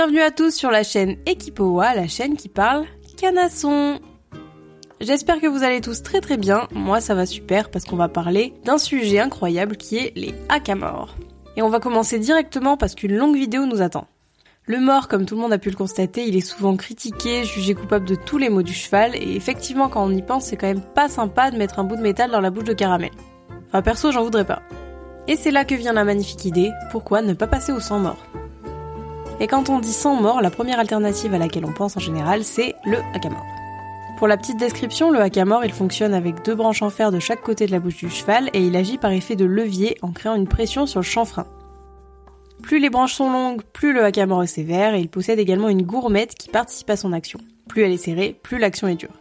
Bienvenue à tous sur la chaîne Equipoa, la chaîne qui parle canasson. J'espère que vous allez tous très très bien, moi ça va super parce qu'on va parler d'un sujet incroyable qui est les hackamores. Et on va commencer directement parce qu'une longue vidéo nous attend. Le mort, comme tout le monde a pu le constater, il est souvent critiqué, jugé coupable de tous les maux du cheval, et effectivement quand on y pense, c'est quand même pas sympa de mettre un bout de métal dans la bouche de caramel. Enfin perso, j'en voudrais pas. Et c'est là que vient la magnifique idée, pourquoi ne pas passer au sang mort? Et quand on dit sang mort, la première alternative à laquelle on pense en général, c'est le hackamore. Pour la petite description, le hackamore, il fonctionne avec deux branches en fer de chaque côté de la bouche du cheval et il agit par effet de levier en créant une pression sur le chanfrein. Plus les branches sont longues, plus le hackamore est sévère et il possède également une gourmette qui participe à son action. Plus elle est serrée, plus l'action est dure.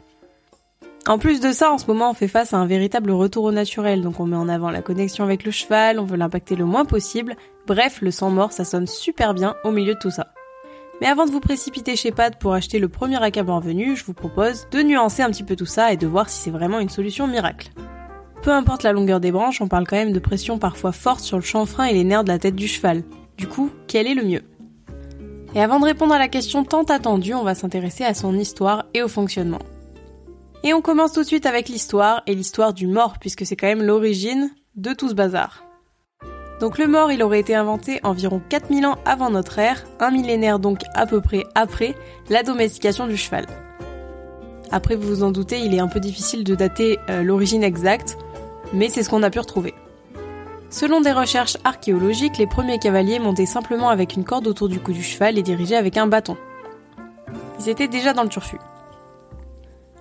En plus de ça, en ce moment, on fait face à un véritable retour au naturel, donc on met en avant la connexion avec le cheval, on veut l'impacter le moins possible. Bref, le sang mort, ça sonne super bien au milieu de tout ça. Mais avant de vous précipiter chez Pat pour acheter le premier hackamore venu, je vous propose de nuancer un petit peu tout ça et de voir si c'est vraiment une solution miracle. Peu importe la longueur des branches, on parle quand même de pression parfois forte sur le chanfrein et les nerfs de la tête du cheval. Du coup, quel est le mieux? Et avant de répondre à la question tant attendue, on va s'intéresser à son histoire et au fonctionnement. Et on commence tout de suite avec l'histoire, et l'histoire du mort, puisque c'est quand même l'origine de tout ce bazar. Donc le mort, il aurait été inventé environ 4000 ans avant notre ère, un millénaire donc à peu près après la domestication du cheval. Après, vous vous en doutez, il est un peu difficile de dater euh, l'origine exacte, mais c'est ce qu'on a pu retrouver. Selon des recherches archéologiques, les premiers cavaliers montaient simplement avec une corde autour du cou du cheval et dirigeaient avec un bâton. Ils étaient déjà dans le turfu.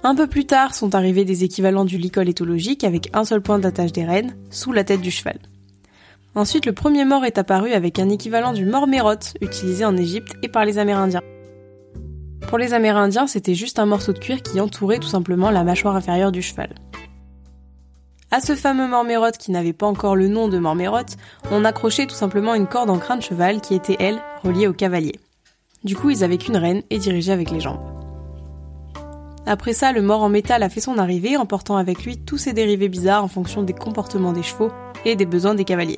Un peu plus tard sont arrivés des équivalents du licol éthologique avec un seul point d'attache des rênes, sous la tête du cheval. Ensuite, le premier mort est apparu avec un équivalent du mort mérote, utilisé en Égypte et par les Amérindiens. Pour les Amérindiens, c'était juste un morceau de cuir qui entourait tout simplement la mâchoire inférieure du cheval. À ce fameux mormérote qui n'avait pas encore le nom de mormérote, on accrochait tout simplement une corde en crin de cheval qui était, elle, reliée au cavalier. Du coup, ils avaient qu'une reine et dirigeaient avec les jambes. Après ça, le mort en métal a fait son arrivée, emportant avec lui tous ses dérivés bizarres en fonction des comportements des chevaux et des besoins des cavaliers.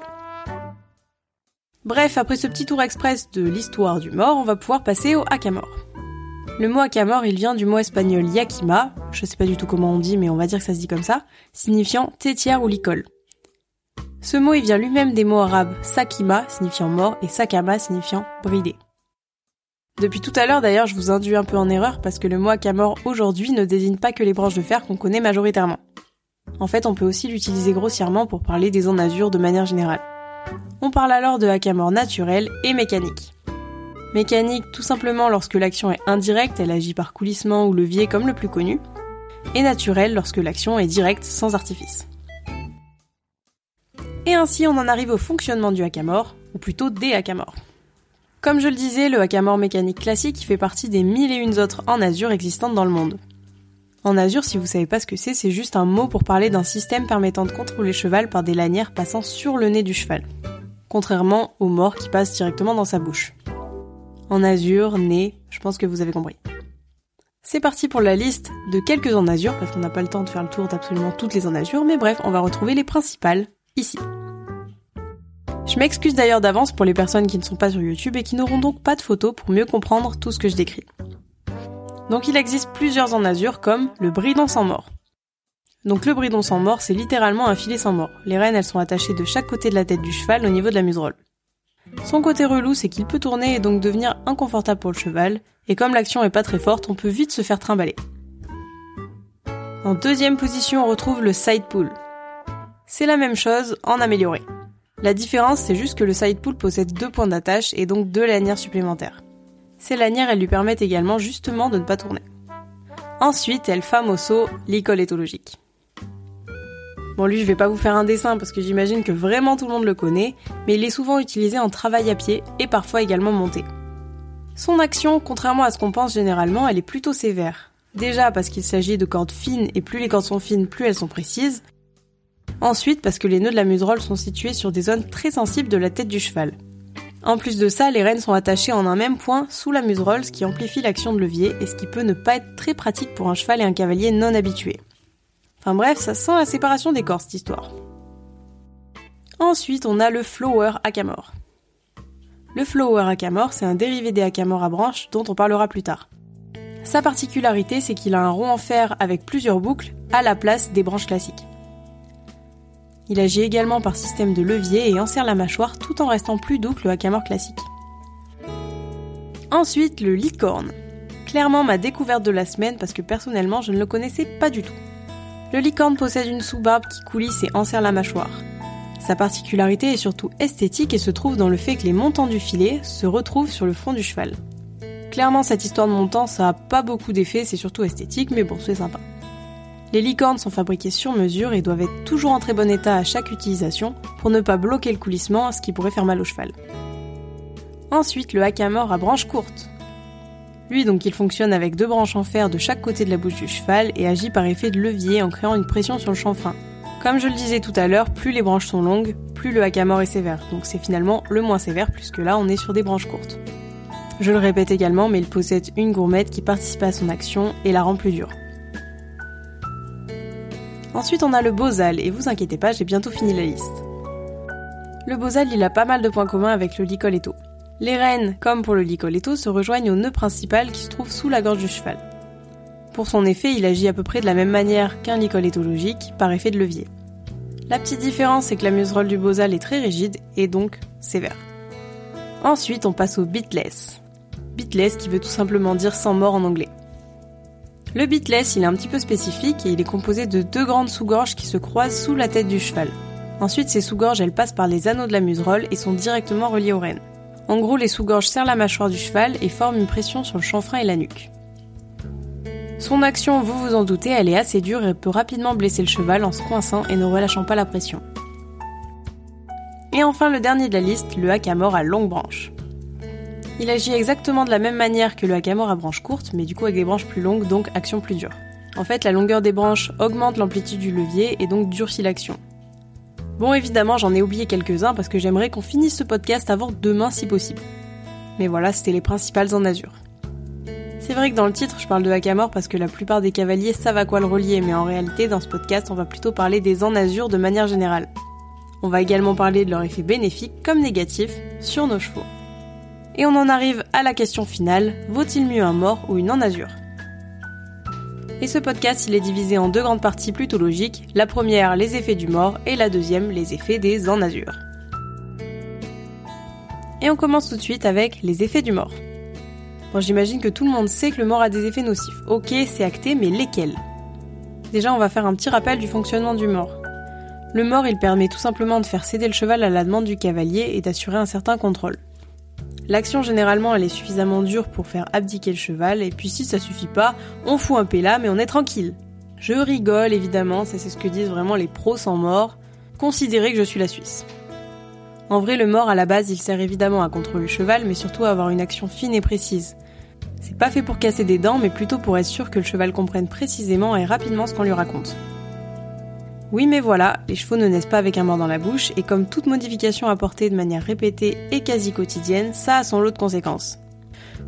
Bref, après ce petit tour express de l'histoire du mort, on va pouvoir passer au hackamore. Le mot hackamore, il vient du mot espagnol yakima, je sais pas du tout comment on dit, mais on va dire que ça se dit comme ça, signifiant tétière ou licol. Ce mot, il vient lui-même des mots arabes sakima, signifiant mort, et sakama, signifiant bridé. Depuis tout à l'heure d'ailleurs, je vous induis un peu en erreur parce que le mot hackamore aujourd'hui ne désigne pas que les branches de fer qu'on connaît majoritairement. En fait, on peut aussi l'utiliser grossièrement pour parler des azur de manière générale. On parle alors de hackamore naturel et mécanique. Mécanique tout simplement lorsque l'action est indirecte, elle agit par coulissement ou levier comme le plus connu, et naturel lorsque l'action est directe sans artifice. Et ainsi on en arrive au fonctionnement du hackamore, ou plutôt des hackamores. Comme je le disais, le hackamore mécanique classique fait partie des mille et une autres en Azure existantes dans le monde. En Azure, si vous savez pas ce que c'est, c'est juste un mot pour parler d'un système permettant de contrôler le cheval par des lanières passant sur le nez du cheval. Contrairement au mort qui passe directement dans sa bouche. En Azure, nez, je pense que vous avez compris. C'est parti pour la liste de quelques en Azure, parce qu'on n'a pas le temps de faire le tour d'absolument toutes les en Azure, mais bref, on va retrouver les principales ici. Je m'excuse d'ailleurs d'avance pour les personnes qui ne sont pas sur YouTube et qui n'auront donc pas de photos pour mieux comprendre tout ce que je décris. Donc il existe plusieurs en azur comme le bridon sans mort. Donc le bridon sans mort, c'est littéralement un filet sans mort. Les rênes, elles sont attachées de chaque côté de la tête du cheval au niveau de la muserolle. Son côté relou, c'est qu'il peut tourner et donc devenir inconfortable pour le cheval, et comme l'action est pas très forte, on peut vite se faire trimballer. En deuxième position, on retrouve le side pull. C'est la même chose en amélioré. La différence, c'est juste que le side pull possède deux points d'attache et donc deux lanières supplémentaires. Ces lanières, elles lui permettent également justement de ne pas tourner. Ensuite, elle famoso l'école éthologique. Bon, lui, je vais pas vous faire un dessin parce que j'imagine que vraiment tout le monde le connaît, mais il est souvent utilisé en travail à pied et parfois également monté. Son action, contrairement à ce qu'on pense généralement, elle est plutôt sévère. Déjà parce qu'il s'agit de cordes fines et plus les cordes sont fines, plus elles sont précises, Ensuite, parce que les nœuds de la muserolle sont situés sur des zones très sensibles de la tête du cheval. En plus de ça, les rênes sont attachées en un même point sous la muserolle, ce qui amplifie l'action de levier et ce qui peut ne pas être très pratique pour un cheval et un cavalier non habitués. Enfin bref, ça sent la séparation des corps cette histoire. Ensuite, on a le flower hackamore. Le flower hackamore, c'est un dérivé des hackamores à branches dont on parlera plus tard. Sa particularité, c'est qu'il a un rond en fer avec plusieurs boucles à la place des branches classiques. Il agit également par système de levier et enserre la mâchoire tout en restant plus doux que le hackamore classique. Ensuite, le licorne. Clairement ma découverte de la semaine parce que personnellement je ne le connaissais pas du tout. Le licorne possède une sous-barbe qui coulisse et enserre la mâchoire. Sa particularité est surtout esthétique et se trouve dans le fait que les montants du filet se retrouvent sur le front du cheval. Clairement, cette histoire de montant, ça a pas beaucoup d'effet, c'est surtout esthétique, mais bon, c'est sympa. Les licornes sont fabriquées sur mesure et doivent être toujours en très bon état à chaque utilisation pour ne pas bloquer le coulissement, ce qui pourrait faire mal au cheval. Ensuite, le hackamore à branches courtes. Lui, donc, il fonctionne avec deux branches en fer de chaque côté de la bouche du cheval et agit par effet de levier en créant une pression sur le chanfrein. Comme je le disais tout à l'heure, plus les branches sont longues, plus le hackamore est sévère. Donc c'est finalement le moins sévère puisque là on est sur des branches courtes. Je le répète également, mais il possède une gourmette qui participe à son action et la rend plus dure. Ensuite, on a le Bozal, et vous inquiétez pas, j'ai bientôt fini la liste. Le Bozal, il a pas mal de points communs avec le Licoletto. Les rênes, comme pour le Licoletto, se rejoignent au nœud principal qui se trouve sous la gorge du cheval. Pour son effet, il agit à peu près de la même manière qu'un Licoletto logique, par effet de levier. La petite différence, c'est que la muserolle du Bozal est très rigide et donc sévère. Ensuite, on passe au Bitless bitless qui veut tout simplement dire sans mort en anglais. Le bitless, il est un petit peu spécifique et il est composé de deux grandes sous-gorges qui se croisent sous la tête du cheval. Ensuite, ces sous-gorges, elles passent par les anneaux de la muserolle et sont directement reliées aux rênes. En gros, les sous-gorges serrent la mâchoire du cheval et forment une pression sur le chanfrein et la nuque. Son action, vous vous en doutez, elle est assez dure et peut rapidement blesser le cheval en se coinçant et ne relâchant pas la pression. Et enfin, le dernier de la liste, le hack à mort à longue branche. Il agit exactement de la même manière que le hackamore à branches courtes, mais du coup avec des branches plus longues, donc action plus dure. En fait, la longueur des branches augmente l'amplitude du levier et donc durcit l'action. Bon, évidemment, j'en ai oublié quelques-uns parce que j'aimerais qu'on finisse ce podcast avant demain si possible. Mais voilà, c'était les principales en azur. C'est vrai que dans le titre, je parle de hackamore parce que la plupart des cavaliers savent à quoi le relier, mais en réalité, dans ce podcast, on va plutôt parler des en azur de manière générale. On va également parler de leur effet bénéfique comme négatif sur nos chevaux. Et on en arrive à la question finale, vaut-il mieux un mort ou une en azur? Et ce podcast, il est divisé en deux grandes parties plutôt logiques. La première, les effets du mort, et la deuxième, les effets des en azur. Et on commence tout de suite avec les effets du mort. Bon, j'imagine que tout le monde sait que le mort a des effets nocifs. Ok, c'est acté, mais lesquels? Déjà, on va faire un petit rappel du fonctionnement du mort. Le mort, il permet tout simplement de faire céder le cheval à la demande du cavalier et d'assurer un certain contrôle. L'action généralement elle est suffisamment dure pour faire abdiquer le cheval, et puis si ça suffit pas, on fout un péla mais on est tranquille. Je rigole évidemment, c'est ce que disent vraiment les pros sans mort. Considérez que je suis la Suisse. En vrai, le mort à la base, il sert évidemment à contrôler le cheval, mais surtout à avoir une action fine et précise. C'est pas fait pour casser des dents, mais plutôt pour être sûr que le cheval comprenne précisément et rapidement ce qu'on lui raconte. Oui mais voilà, les chevaux ne naissent pas avec un mort dans la bouche, et comme toute modification apportée de manière répétée et quasi quotidienne, ça a son lot de conséquences.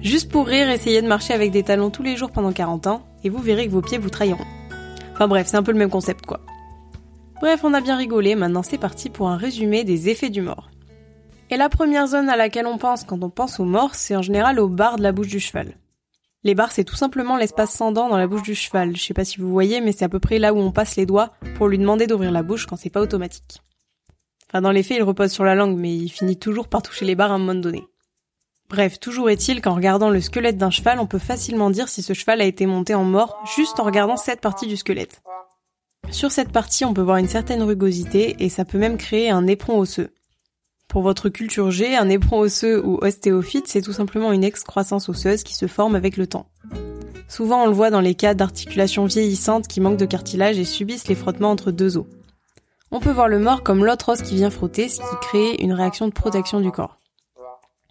Juste pour rire, essayez de marcher avec des talons tous les jours pendant 40 ans, et vous verrez que vos pieds vous trahiront. Enfin bref, c'est un peu le même concept quoi. Bref, on a bien rigolé, maintenant c'est parti pour un résumé des effets du mort. Et la première zone à laquelle on pense quand on pense au mort, c'est en général au bar de la bouche du cheval. Les barres, c'est tout simplement l'espace sans dents dans la bouche du cheval. Je sais pas si vous voyez, mais c'est à peu près là où on passe les doigts pour lui demander d'ouvrir la bouche quand c'est pas automatique. Enfin, dans les faits, il repose sur la langue, mais il finit toujours par toucher les barres à un moment donné. Bref, toujours est-il qu'en regardant le squelette d'un cheval, on peut facilement dire si ce cheval a été monté en mort juste en regardant cette partie du squelette. Sur cette partie, on peut voir une certaine rugosité et ça peut même créer un éperon osseux. Pour votre culture G, un éperon osseux ou ostéophyte, c'est tout simplement une excroissance osseuse qui se forme avec le temps. Souvent, on le voit dans les cas d'articulations vieillissantes qui manquent de cartilage et subissent les frottements entre deux os. On peut voir le mort comme l'autre os qui vient frotter, ce qui crée une réaction de protection du corps.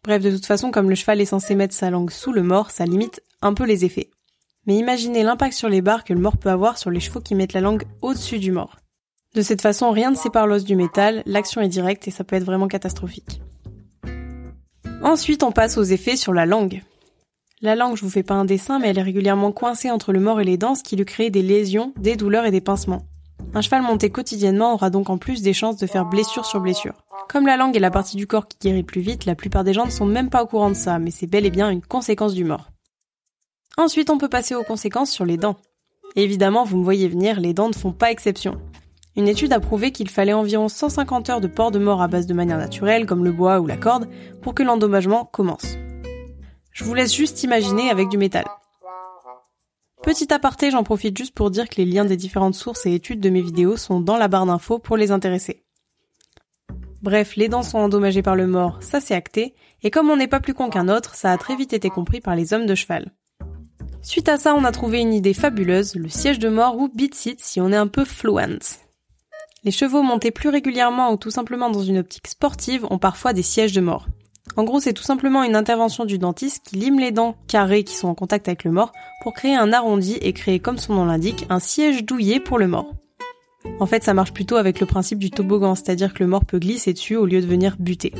Bref, de toute façon, comme le cheval est censé mettre sa langue sous le mort, ça limite un peu les effets. Mais imaginez l'impact sur les barres que le mort peut avoir sur les chevaux qui mettent la langue au-dessus du mort. De cette façon, rien ne sépare l'os du métal, l'action est directe et ça peut être vraiment catastrophique. Ensuite, on passe aux effets sur la langue. La langue, je vous fais pas un dessin, mais elle est régulièrement coincée entre le mort et les dents, ce qui lui crée des lésions, des douleurs et des pincements. Un cheval monté quotidiennement aura donc en plus des chances de faire blessure sur blessure. Comme la langue est la partie du corps qui guérit plus vite, la plupart des gens ne sont même pas au courant de ça, mais c'est bel et bien une conséquence du mort. Ensuite, on peut passer aux conséquences sur les dents. évidemment, vous me voyez venir, les dents ne font pas exception. Une étude a prouvé qu'il fallait environ 150 heures de port de mort à base de manière naturelle, comme le bois ou la corde, pour que l'endommagement commence. Je vous laisse juste imaginer avec du métal. Petit aparté, j'en profite juste pour dire que les liens des différentes sources et études de mes vidéos sont dans la barre d'infos pour les intéresser. Bref, les dents sont endommagées par le mort, ça c'est acté, et comme on n'est pas plus con qu'un autre, ça a très vite été compris par les hommes de cheval. Suite à ça, on a trouvé une idée fabuleuse, le siège de mort ou beat seat si on est un peu fluent. Les chevaux montés plus régulièrement ou tout simplement dans une optique sportive ont parfois des sièges de mort. En gros, c'est tout simplement une intervention du dentiste qui lime les dents carrées qui sont en contact avec le mort pour créer un arrondi et créer, comme son nom l'indique, un siège douillet pour le mort. En fait, ça marche plutôt avec le principe du toboggan, c'est-à-dire que le mort peut glisser dessus au lieu de venir buter.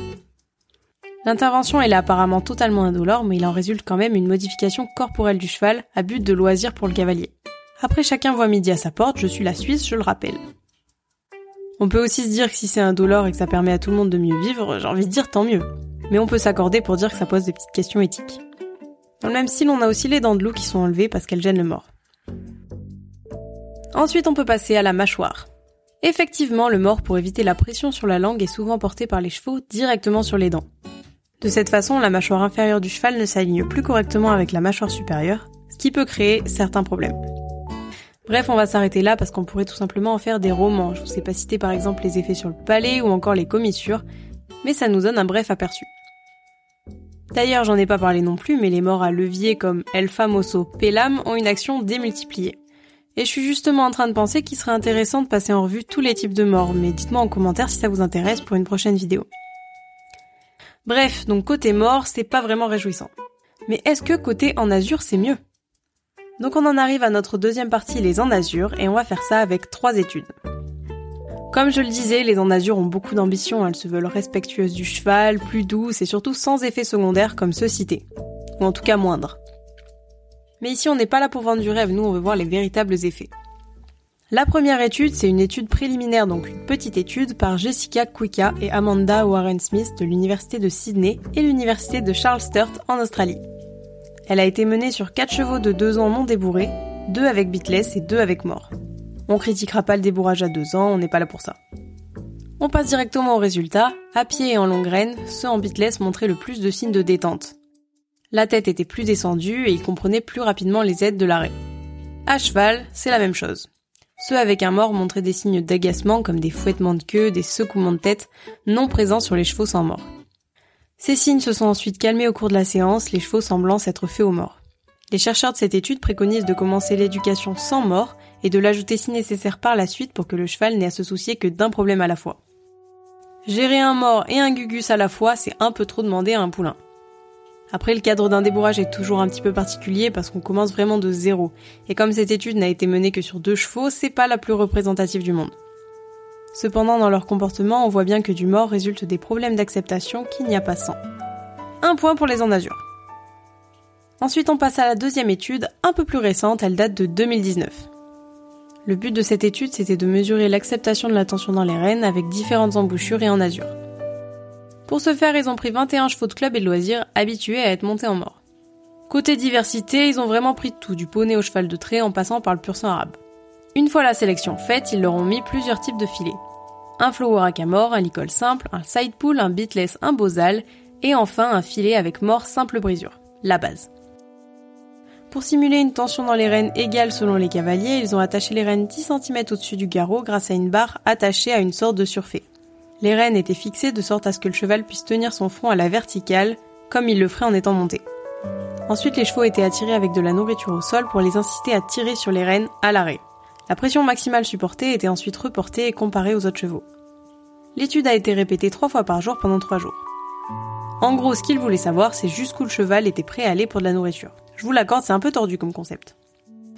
L'intervention est apparemment totalement indolore, mais il en résulte quand même une modification corporelle du cheval à but de loisir pour le cavalier. Après chacun voit midi à sa porte, je suis la Suisse, je le rappelle. On peut aussi se dire que si c'est indolore et que ça permet à tout le monde de mieux vivre, j'ai envie de dire tant mieux mais on peut s'accorder pour dire que ça pose des petites questions éthiques. Le même style, on a aussi les dents de loup qui sont enlevées parce qu'elles gênent le mort. Ensuite, on peut passer à la mâchoire. Effectivement, le mort, pour éviter la pression sur la langue, est souvent porté par les chevaux directement sur les dents. De cette façon, la mâchoire inférieure du cheval ne s'aligne plus correctement avec la mâchoire supérieure, ce qui peut créer certains problèmes. Bref, on va s'arrêter là parce qu'on pourrait tout simplement en faire des romans. Je vous ai pas cité par exemple les effets sur le palais ou encore les commissures, mais ça nous donne un bref aperçu. D'ailleurs, j'en ai pas parlé non plus, mais les morts à levier comme El Famoso Pelam ont une action démultipliée. Et je suis justement en train de penser qu'il serait intéressant de passer en revue tous les types de morts, mais dites-moi en commentaire si ça vous intéresse pour une prochaine vidéo. Bref, donc côté mort, c'est pas vraiment réjouissant. Mais est-ce que côté en azur, c'est mieux? Donc on en arrive à notre deuxième partie, les en azur, et on va faire ça avec trois études. Comme je le disais, les en ont beaucoup d'ambition, elles se veulent respectueuses du cheval, plus douces et surtout sans effets secondaires comme ceux cités. Ou en tout cas moindres. Mais ici on n'est pas là pour vendre du rêve, nous on veut voir les véritables effets. La première étude, c'est une étude préliminaire, donc une petite étude par Jessica Quicka et Amanda Warren Smith de l'Université de Sydney et l'Université de Charles Sturt en Australie. Elle a été menée sur 4 chevaux de 2 ans non débourrés, 2 avec bitless et 2 avec mort. On critiquera pas le débourrage à deux ans, on n'est pas là pour ça. On passe directement au résultat. À pied et en longue graine, ceux en bitless montraient le plus de signes de détente. La tête était plus descendue et ils comprenaient plus rapidement les aides de l'arrêt. À cheval, c'est la même chose. Ceux avec un mort montraient des signes d'agacement comme des fouettements de queue, des secouements de tête, non présents sur les chevaux sans mort. Ces signes se sont ensuite calmés au cours de la séance, les chevaux semblant s'être faits aux morts. Les chercheurs de cette étude préconisent de commencer l'éducation sans mort et de l'ajouter si nécessaire par la suite pour que le cheval n'ait à se soucier que d'un problème à la fois. Gérer un mort et un gugus à la fois, c'est un peu trop demander à un poulain. Après, le cadre d'un débourrage est toujours un petit peu particulier parce qu'on commence vraiment de zéro. Et comme cette étude n'a été menée que sur deux chevaux, c'est pas la plus représentative du monde. Cependant, dans leur comportement, on voit bien que du mort résulte des problèmes d'acceptation qu'il n'y a pas sans. Un point pour les en Ensuite, on passe à la deuxième étude, un peu plus récente, elle date de 2019. Le but de cette étude, c'était de mesurer l'acceptation de l'attention dans les rênes avec différentes embouchures et en azur. Pour ce faire, ils ont pris 21 chevaux de club et de loisirs habitués à être montés en mort. Côté diversité, ils ont vraiment pris tout, du poney au cheval de trait en passant par le pur sang arabe. Une fois la sélection faite, ils leur ont mis plusieurs types de filets. Un flower à mort, un licol simple, un side pull, un bitless, un bozal, et enfin un filet avec mort simple brisure. La base. Pour simuler une tension dans les rênes égale selon les cavaliers, ils ont attaché les rênes 10 cm au-dessus du garrot grâce à une barre attachée à une sorte de surfait. Les rênes étaient fixées de sorte à ce que le cheval puisse tenir son front à la verticale, comme il le ferait en étant monté. Ensuite, les chevaux étaient attirés avec de la nourriture au sol pour les inciter à tirer sur les rênes à l'arrêt. La pression maximale supportée était ensuite reportée et comparée aux autres chevaux. L'étude a été répétée trois fois par jour pendant trois jours. En gros, ce qu'il voulait savoir, c'est jusqu'où le cheval était prêt à aller pour de la nourriture. Je vous l'accorde, c'est un peu tordu comme concept.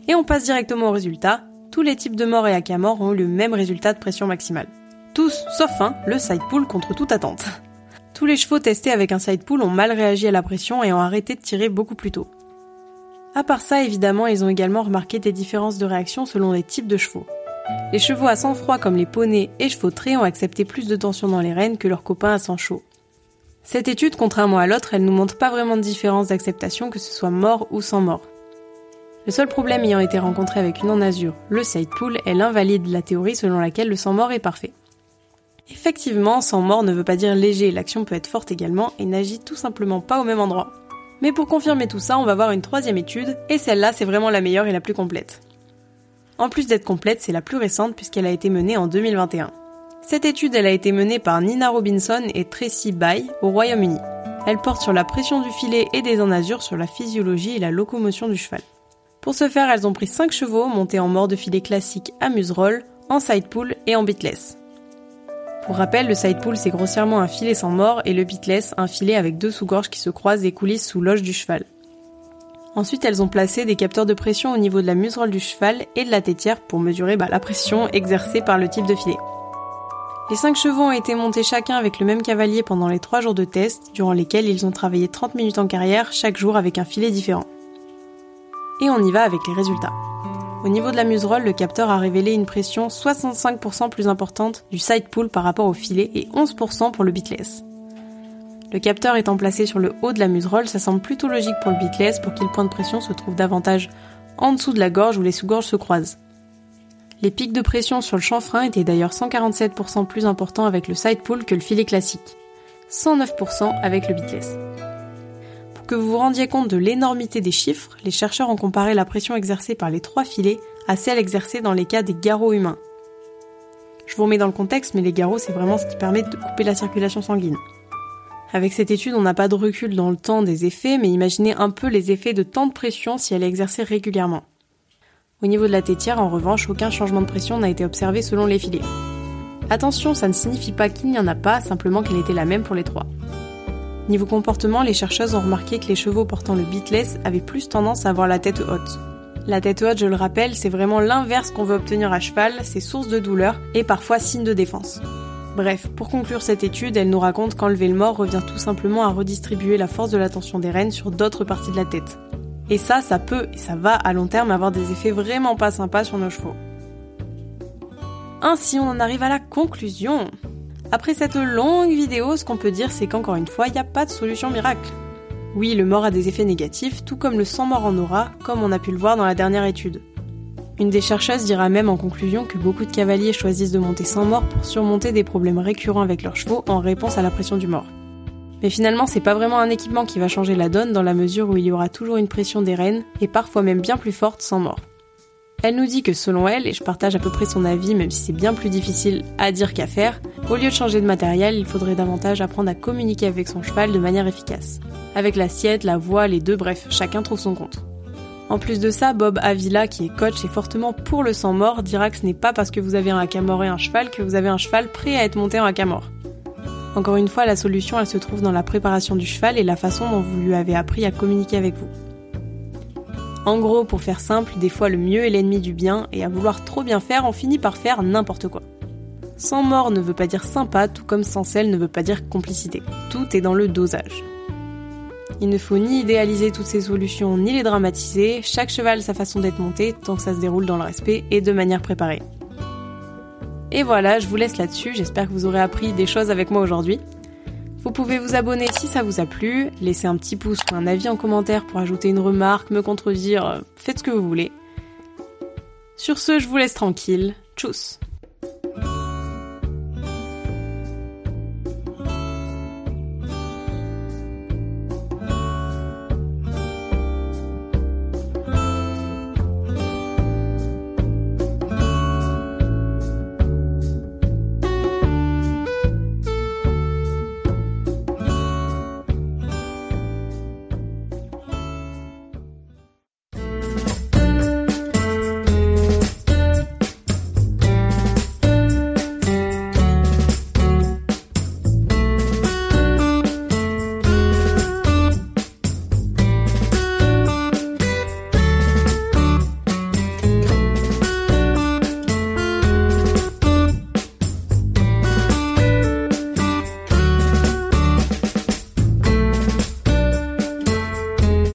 Et on passe directement au résultat. Tous les types de morts et acamors ont eu le même résultat de pression maximale. Tous, sauf un, le side pull contre toute attente. Tous les chevaux testés avec un side pull ont mal réagi à la pression et ont arrêté de tirer beaucoup plus tôt. À part ça, évidemment, ils ont également remarqué des différences de réaction selon les types de chevaux. Les chevaux à sang froid comme les poneys et chevaux traits ont accepté plus de tension dans les rênes que leurs copains à sang chaud. Cette étude, contrairement à l'autre, elle nous montre pas vraiment de différence d'acceptation que ce soit mort ou sans mort. Le seul problème ayant été rencontré avec une en azur, le side pool, elle invalide la théorie selon laquelle le sang mort est parfait. Effectivement, sans mort ne veut pas dire léger, l'action peut être forte également et n'agit tout simplement pas au même endroit. Mais pour confirmer tout ça, on va voir une troisième étude, et celle-là c'est vraiment la meilleure et la plus complète. En plus d'être complète, c'est la plus récente puisqu'elle a été menée en 2021. Cette étude, elle a été menée par Nina Robinson et Tracy Bay au Royaume-Uni. Elle porte sur la pression du filet et des enazures sur la physiologie et la locomotion du cheval. Pour ce faire, elles ont pris 5 chevaux montés en mort de filet classique à museroll, en side pull et en bitless. Pour rappel, le side pull c'est grossièrement un filet sans mort et le bitless un filet avec deux sous-gorges qui se croisent et coulissent sous l'oge du cheval. Ensuite, elles ont placé des capteurs de pression au niveau de la muserolle du cheval et de la tétière pour mesurer bah, la pression exercée par le type de filet. Les 5 chevaux ont été montés chacun avec le même cavalier pendant les 3 jours de test, durant lesquels ils ont travaillé 30 minutes en carrière chaque jour avec un filet différent. Et on y va avec les résultats. Au niveau de la muserolle, le capteur a révélé une pression 65% plus importante du side pull par rapport au filet et 11% pour le bitless. Le capteur étant placé sur le haut de la muserolle, ça semble plutôt logique pour le bitless pour qu'il point de pression se trouve davantage en dessous de la gorge où les sous-gorges se croisent. Les pics de pression sur le chanfrein étaient d'ailleurs 147% plus importants avec le side pull que le filet classique, 109% avec le bitless que vous vous rendiez compte de l'énormité des chiffres, les chercheurs ont comparé la pression exercée par les trois filets à celle exercée dans les cas des garrots humains. Je vous remets dans le contexte, mais les garrots, c'est vraiment ce qui permet de couper la circulation sanguine. Avec cette étude, on n'a pas de recul dans le temps des effets, mais imaginez un peu les effets de temps de pression si elle est exercée régulièrement. Au niveau de la tétière, en revanche, aucun changement de pression n'a été observé selon les filets. Attention, ça ne signifie pas qu'il n'y en a pas, simplement qu'elle était la même pour les trois. Niveau comportement, les chercheuses ont remarqué que les chevaux portant le bitless avaient plus tendance à avoir la tête haute. La tête haute, je le rappelle, c'est vraiment l'inverse qu'on veut obtenir à cheval, c'est source de douleur et parfois signe de défense. Bref, pour conclure cette étude, elle nous raconte qu'enlever le mort revient tout simplement à redistribuer la force de la tension des rênes sur d'autres parties de la tête. Et ça, ça peut et ça va à long terme avoir des effets vraiment pas sympas sur nos chevaux. Ainsi, on en arrive à la conclusion. Après cette longue vidéo, ce qu'on peut dire c'est qu'encore une fois, il n'y a pas de solution miracle. Oui, le mort a des effets négatifs, tout comme le sang mort en aura, comme on a pu le voir dans la dernière étude. Une des chercheuses dira même en conclusion que beaucoup de cavaliers choisissent de monter sans mort pour surmonter des problèmes récurrents avec leurs chevaux en réponse à la pression du mort. Mais finalement, c'est pas vraiment un équipement qui va changer la donne dans la mesure où il y aura toujours une pression des rênes, et parfois même bien plus forte sans mort. Elle nous dit que selon elle, et je partage à peu près son avis même si c'est bien plus difficile à dire qu'à faire, au lieu de changer de matériel, il faudrait davantage apprendre à communiquer avec son cheval de manière efficace. Avec l'assiette, la voix, les deux, bref, chacun trouve son compte. En plus de ça, Bob Avila, qui est coach et fortement pour le sang mort, dira que ce n'est pas parce que vous avez un haka-mort et un cheval que vous avez un cheval prêt à être monté en haka-mort. Encore une fois, la solution, elle se trouve dans la préparation du cheval et la façon dont vous lui avez appris à communiquer avec vous. En gros, pour faire simple, des fois le mieux est l'ennemi du bien, et à vouloir trop bien faire, on finit par faire n'importe quoi. Sans mort ne veut pas dire sympa, tout comme sans sel ne veut pas dire complicité. Tout est dans le dosage. Il ne faut ni idéaliser toutes ces solutions, ni les dramatiser, chaque cheval sa façon d'être monté, tant que ça se déroule dans le respect et de manière préparée. Et voilà, je vous laisse là-dessus, j'espère que vous aurez appris des choses avec moi aujourd'hui. Vous pouvez vous abonner si ça vous a plu, laisser un petit pouce ou un avis en commentaire pour ajouter une remarque, me contredire, faites ce que vous voulez. Sur ce, je vous laisse tranquille. Tchuss